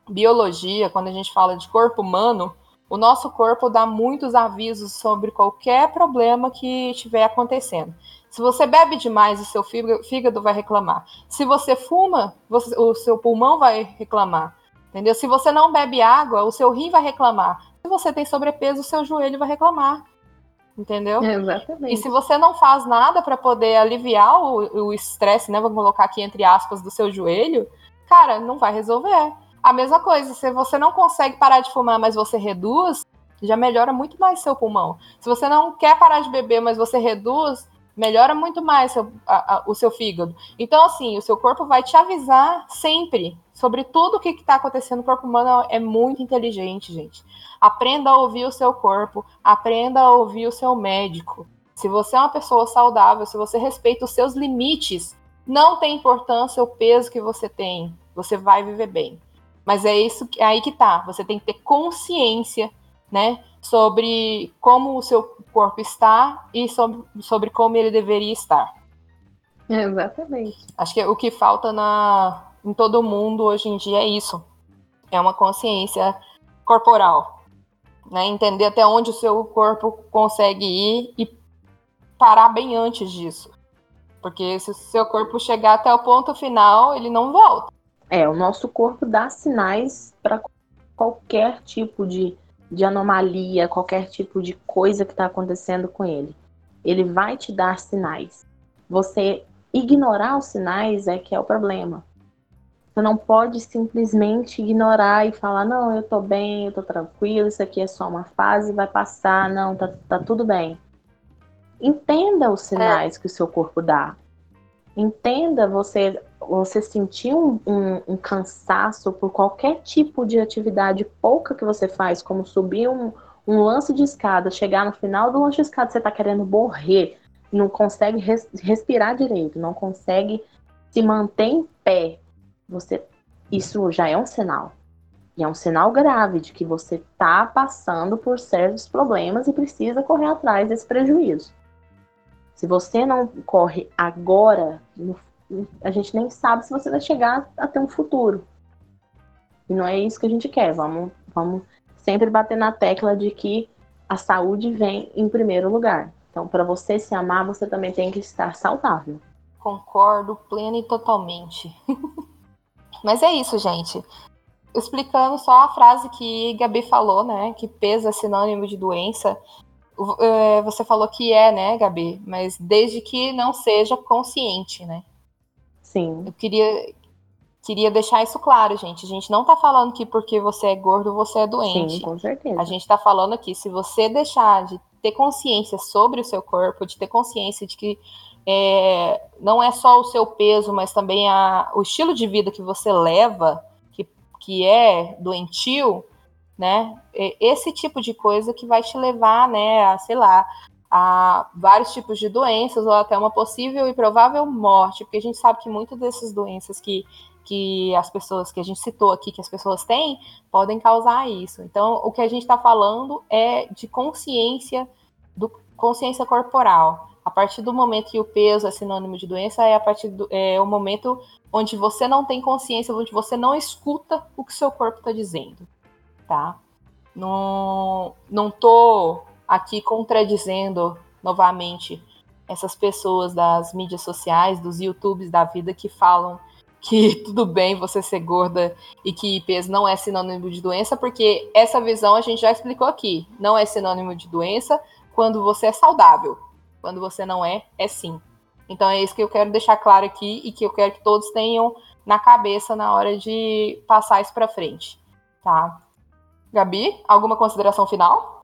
biologia, quando a gente fala de corpo humano, o nosso corpo dá muitos avisos sobre qualquer problema que estiver acontecendo. Se você bebe demais, o seu fígado vai reclamar. Se você fuma, você, o seu pulmão vai reclamar. Entendeu? Se você não bebe água, o seu rim vai reclamar. Se você tem sobrepeso, o seu joelho vai reclamar. Entendeu?
exatamente.
E se você não faz nada para poder aliviar o estresse, né? Vamos colocar aqui entre aspas do seu joelho, cara, não vai resolver. A mesma coisa, se você não consegue parar de fumar, mas você reduz, já melhora muito mais seu pulmão. Se você não quer parar de beber, mas você reduz, melhora muito mais seu, a, a, o seu fígado. Então, assim, o seu corpo vai te avisar sempre sobre tudo o que está acontecendo. O corpo humano é muito inteligente, gente. Aprenda a ouvir o seu corpo, aprenda a ouvir o seu médico. Se você é uma pessoa saudável, se você respeita os seus limites, não tem importância o peso que você tem, você vai viver bem. Mas é isso é aí que tá. Você tem que ter consciência, né, sobre como o seu corpo está e sobre, sobre como ele deveria estar.
exatamente.
Acho que o que falta na, em todo mundo hoje em dia é isso. É uma consciência corporal. Né? Entender até onde o seu corpo consegue ir e parar bem antes disso. Porque se o seu corpo chegar até o ponto final, ele não volta.
É, o nosso corpo dá sinais para qualquer tipo de de anomalia, qualquer tipo de coisa que está acontecendo com ele. Ele vai te dar sinais. Você ignorar os sinais é que é o problema. Você não pode simplesmente ignorar e falar: não, eu tô bem, eu tô tranquilo, isso aqui é só uma fase, vai passar, não, tá, tá tudo bem. Entenda os sinais é. que o seu corpo dá. Entenda você você sentir um, um, um, cansaço por qualquer tipo de atividade pouca que você faz, como subir um, um lance de escada, chegar no final do lance de escada, você está querendo morrer, não consegue res, respirar direito, não consegue se manter em pé, você isso já é um sinal. E é um sinal grave de que você está passando por certos problemas e precisa correr atrás desse prejuízo. Se você não corre agora, a gente nem sabe se você vai chegar a ter um futuro. E não é isso que a gente quer. Vamos, vamos sempre bater na tecla de que a saúde vem em primeiro lugar. Então, para você se amar, você também tem que estar saudável.
Concordo plena e totalmente. [laughs] Mas é isso, gente. Explicando só a frase que Gabi falou, né? Que peso é sinônimo de doença. É, você falou que é, né, Gabi? Mas desde que não seja consciente, né?
Sim.
Eu queria, queria deixar isso claro, gente. A gente não tá falando que porque você é gordo você é doente.
Sim, com certeza.
A gente tá falando aqui, se você deixar de ter consciência sobre o seu corpo, de ter consciência de que é, não é só o seu peso, mas também a, o estilo de vida que você leva, que, que é doentio, né? Esse tipo de coisa que vai te levar, né, a, sei lá, a vários tipos de doenças ou até uma possível e provável morte, porque a gente sabe que muitas dessas doenças que, que as pessoas que a gente citou aqui, que as pessoas têm, podem causar isso. Então, o que a gente está falando é de consciência, do, consciência corporal. A partir do momento que o peso é sinônimo de doença, é a partir do é o momento onde você não tem consciência, onde você não escuta o que seu corpo está dizendo, tá? Não, não tô aqui contradizendo novamente essas pessoas das mídias sociais, dos YouTubes da vida que falam que [laughs] tudo bem você ser gorda e que peso não é sinônimo de doença, porque essa visão a gente já explicou aqui. Não é sinônimo de doença quando você é saudável. Quando você não é, é sim. Então é isso que eu quero deixar claro aqui e que eu quero que todos tenham na cabeça na hora de passar isso para frente, tá? Gabi, alguma consideração final?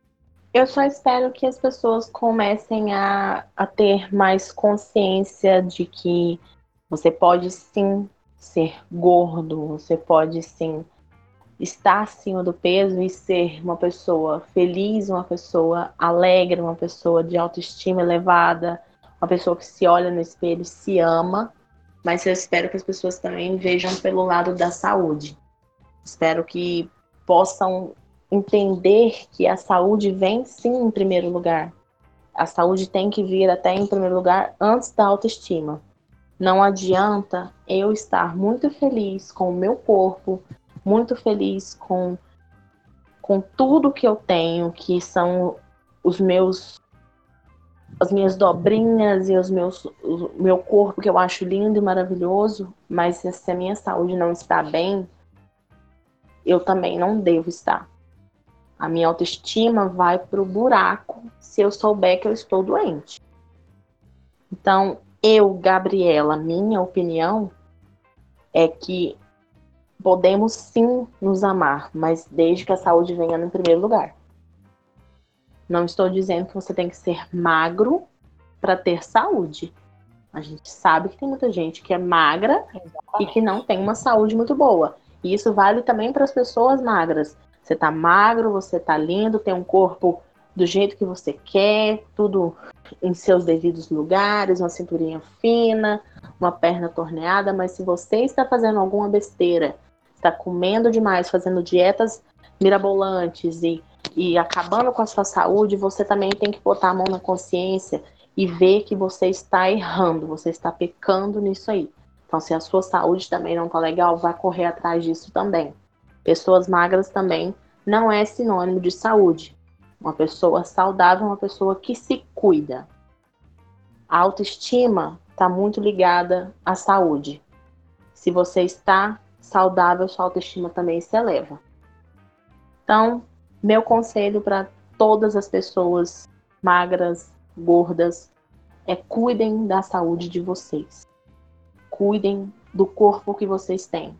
Eu só espero que as pessoas comecem a, a ter mais consciência de que você pode sim ser gordo, você pode sim estar acima do peso e ser uma pessoa feliz, uma pessoa alegre, uma pessoa de autoestima elevada, uma pessoa que se olha no espelho, se ama, mas eu espero que as pessoas também vejam pelo lado da saúde. Espero que possam entender que a saúde vem sim em primeiro lugar. A saúde tem que vir até em primeiro lugar antes da autoestima. Não adianta eu estar muito feliz com o meu corpo, muito feliz com, com tudo que eu tenho, que são os meus as minhas dobrinhas e os meus o meu corpo que eu acho lindo e maravilhoso, mas se a minha saúde não está bem, eu também não devo estar. A minha autoestima vai para o buraco se eu souber que eu estou doente. Então, eu, Gabriela, minha opinião é que podemos sim nos amar, mas desde que a saúde venha no primeiro lugar. Não estou dizendo que você tem que ser magro para ter saúde. A gente sabe que tem muita gente que é magra Exatamente. e que não tem uma saúde muito boa. E isso vale também para as pessoas magras. Você tá magro, você tá lindo, tem um corpo do jeito que você quer, tudo em seus devidos lugares, uma cinturinha fina, uma perna torneada, mas se você está fazendo alguma besteira, está comendo demais, fazendo dietas mirabolantes e, e acabando com a sua saúde, você também tem que botar a mão na consciência e ver que você está errando, você está pecando nisso aí. Então, se a sua saúde também não tá legal, vai correr atrás disso também. Pessoas magras também não é sinônimo de saúde. Uma pessoa saudável é uma pessoa que se cuida. A autoestima está muito ligada à saúde. Se você está saudável, sua autoestima também se eleva. Então, meu conselho para todas as pessoas magras, gordas, é cuidem da saúde de vocês. Cuidem do corpo que vocês têm.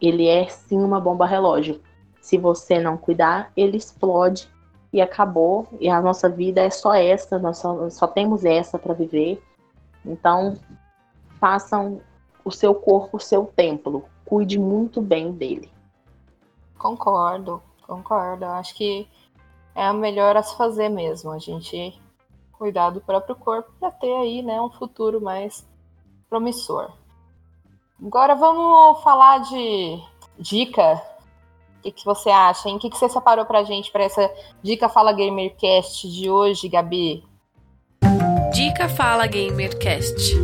Ele é sim uma bomba relógio. Se você não cuidar, ele explode e acabou. E a nossa vida é só essa, nós só, só temos essa para viver. Então, façam o seu corpo o seu templo. Cuide muito bem dele.
Concordo, concordo. Acho que é a melhor a se fazer mesmo. A gente cuidar do próprio corpo para ter aí, né, um futuro mais promissor. Agora vamos falar de dica o que, que você acha, hein? O que, que você separou pra gente para essa Dica Fala Gamercast de hoje, Gabi?
Dica Fala Gamercast.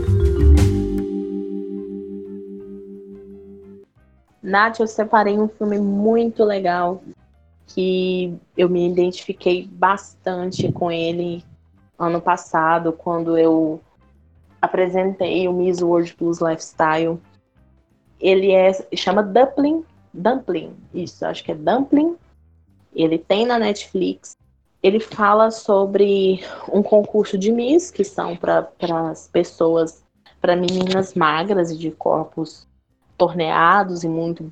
Nath, eu separei um filme muito legal que eu me identifiquei bastante com ele ano passado, quando eu apresentei o Miss World Plus Lifestyle. Ele é chama Dumpling Dumpling, isso, acho que é Dumpling. Ele tem na Netflix. Ele fala sobre um concurso de Miss, que são para as pessoas, para meninas magras e de corpos torneados e muito,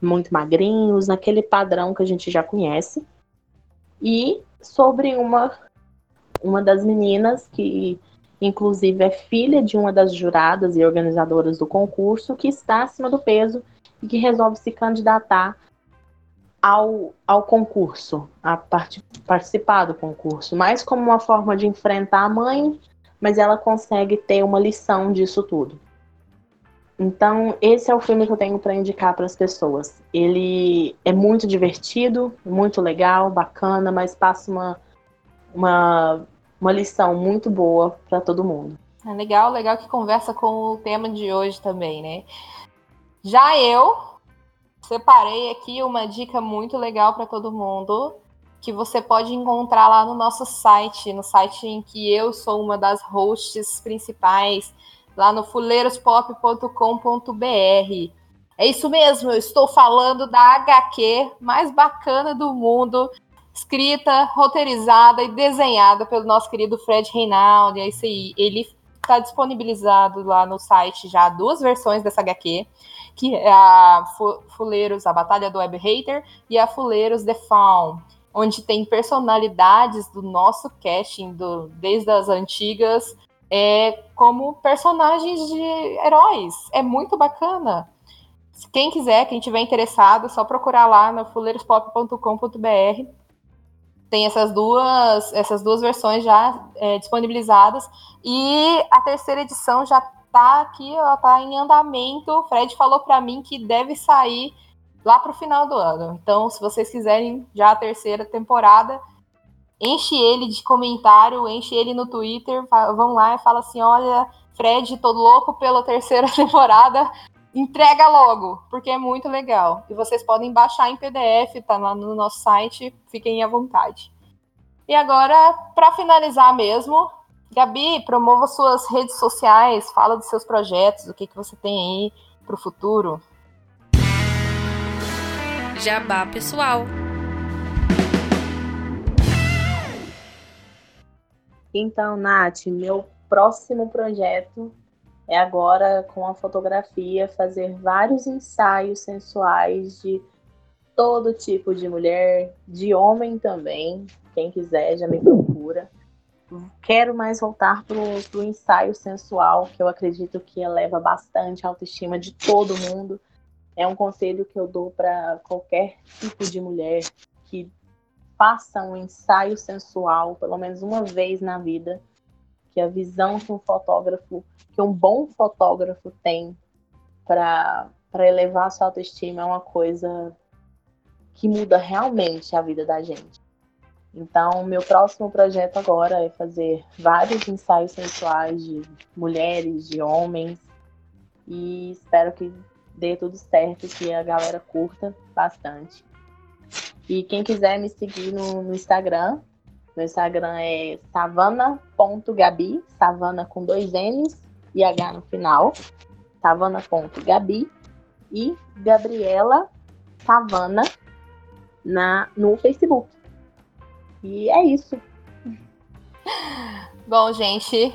muito magrinhos, naquele padrão que a gente já conhece. E sobre uma, uma das meninas que inclusive é filha de uma das juradas e organizadoras do concurso, que está acima do peso e que resolve se candidatar ao, ao concurso, a part participar do concurso, mais como uma forma de enfrentar a mãe, mas ela consegue ter uma lição disso tudo. Então, esse é o filme que eu tenho para indicar para as pessoas. Ele é muito divertido, muito legal, bacana, mas passa uma, uma, uma lição muito boa para todo mundo.
É legal, legal que conversa com o tema de hoje também, né? Já eu separei aqui uma dica muito legal para todo mundo que você pode encontrar lá no nosso site, no site em que eu sou uma das hosts principais, lá no fuleirospop.com.br. É isso mesmo, eu estou falando da HQ mais bacana do mundo, escrita, roteirizada e desenhada pelo nosso querido Fred Reinaldi. É isso aí. Ele está disponibilizado lá no site já duas versões dessa HQ que é a Fuleiros, a Batalha do Web Hater, e a Fuleiros The Faun, onde tem personalidades do nosso casting, do, desde as antigas, é, como personagens de heróis. É muito bacana. Quem quiser, quem tiver interessado, é só procurar lá no fuleirospop.com.br. Tem essas duas, essas duas versões já é, disponibilizadas. E a terceira edição já está aqui, ela está em andamento. O Fred falou para mim que deve sair lá para o final do ano. Então, se vocês quiserem já a terceira temporada, enche ele de comentário, enche ele no Twitter, vão lá e fala assim: olha, Fred, tô louco pela terceira [laughs] temporada, entrega logo, porque é muito legal. E vocês podem baixar em PDF, tá lá no nosso site, fiquem à vontade. E agora, para finalizar mesmo, Gabi, promova suas redes sociais, fala dos seus projetos, o que, que você tem aí para o futuro.
Jabá pessoal.
Então, Nath, meu próximo projeto é agora com a fotografia fazer vários ensaios sensuais de todo tipo de mulher, de homem também. Quem quiser já me procura. Quero mais voltar para o ensaio sensual, que eu acredito que eleva bastante a autoestima de todo mundo. É um conselho que eu dou para qualquer tipo de mulher que faça um ensaio sensual pelo menos uma vez na vida, que a visão que um fotógrafo, que um bom fotógrafo tem para elevar a sua autoestima é uma coisa que muda realmente a vida da gente. Então, meu próximo projeto agora é fazer vários ensaios sensuais de mulheres, de homens, e espero que dê tudo certo, que a galera curta bastante. E quem quiser me seguir no, no Instagram, meu Instagram é savana.gabi, savana com dois N's e H no final, savana.gabi e Gabriela Savana na, no Facebook. E é isso. [laughs]
Bom, gente,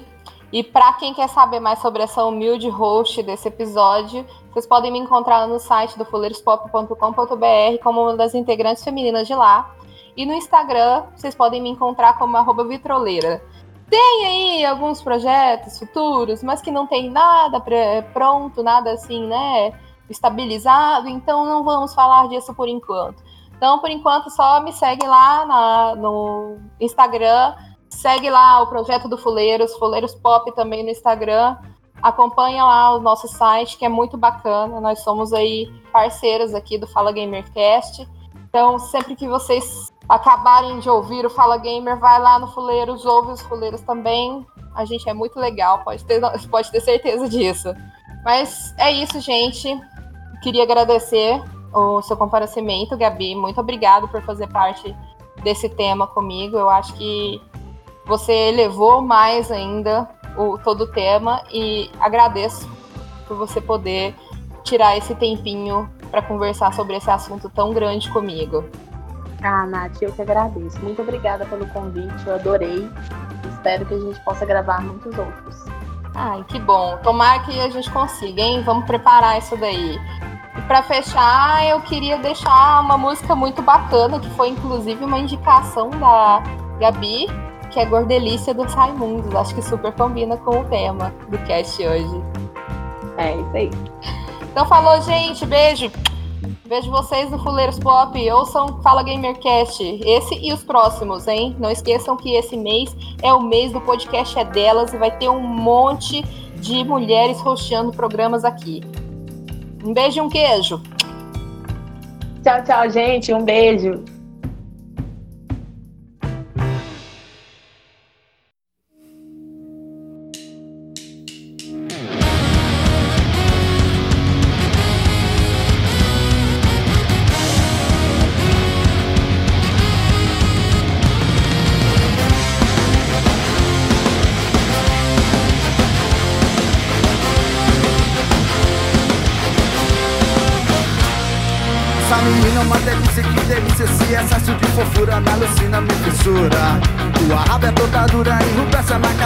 e para quem quer saber mais sobre essa humilde host desse episódio, vocês podem me encontrar no site do fuleirospop.com.br como uma das integrantes femininas de lá. E no Instagram, vocês podem me encontrar como arroba vitroleira. Tem aí alguns projetos futuros, mas que não tem nada pronto, nada assim, né, estabilizado, então não vamos falar disso por enquanto. Então, por enquanto, só me segue lá na, no Instagram, segue lá o projeto do Fuleiros, Fuleiros Pop também no Instagram. Acompanha lá o nosso site, que é muito bacana. Nós somos aí parceiros aqui do Fala Gamercast. Então, sempre que vocês acabarem de ouvir o Fala Gamer, vai lá no Fuleiros, ouve os Fuleiros também. A gente é muito legal, pode ter, pode ter certeza disso. Mas é isso, gente. Queria agradecer o seu comparecimento, Gabi. Muito obrigado por fazer parte desse tema comigo. Eu acho que você elevou mais ainda o, todo o tema e agradeço por você poder tirar esse tempinho para conversar sobre esse assunto tão grande comigo.
Ah, Nath, eu que agradeço. Muito obrigada pelo convite, eu adorei. Espero que a gente possa gravar muitos outros.
Ai, que bom. Tomara que a gente consiga, hein? Vamos preparar isso daí. E para fechar, eu queria deixar uma música muito bacana, que foi inclusive uma indicação da Gabi, que é Gordelícia dos Raimundos. Acho que super combina com o tema do cast hoje.
É isso aí.
Então falou, gente. Beijo. Vejo vocês no Fuleiros Pop. Ouçam Fala Gamercast. Esse e os próximos, hein? Não esqueçam que esse mês é o mês do podcast É Delas e vai ter um monte de mulheres rosteando programas aqui. Um beijo e um queijo.
Tchau, tchau, gente. Um beijo.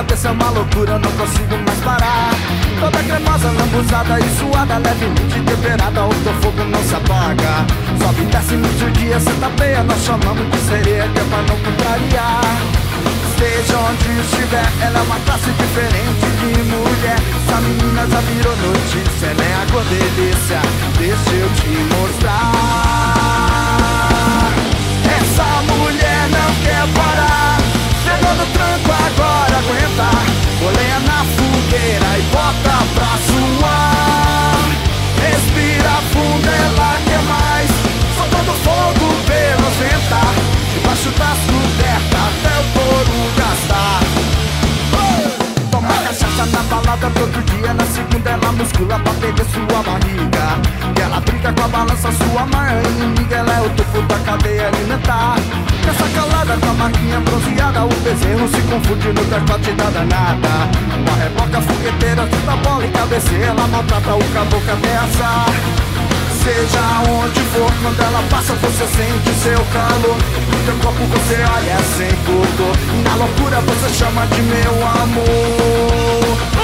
Cabeça é uma loucura, não consigo mais parar Toda cremosa, lambuzada e suada Levemente temperada, o teu fogo não se apaga Sobe e desce no dia, tá feia Nós chamamos de sereia, que é pra não contrariar Esteja onde estiver, ela é uma classe diferente de mulher Essa menina já virou notícia, nem a cor delícia. Deixa eu te mostrar. Quer parar. Pegou no tranco, agora aguenta. Boleia na fogueira e bota pra suar. Respira fundo, ela quer mais. Soltando fogo pelos ventar. Debaixo das cobertas até o couro gastar. Toma cachaça na balada todo dia Na segunda ela muscula pra perder sua barriga. E ela briga com a balança, sua maior inimiga Ela é o topo da cadeia alimentar. Nessa calada com a marquinha bronzeada O bezerro se confunde no decote da danada. Uma reboca fogueteira, chuta bola e cabeceira Ela maltrata o caboclo até assar Seja onde for, quando ela passa você sente seu calor. No teu corpo você olha sem pudor. Na loucura você chama de meu amor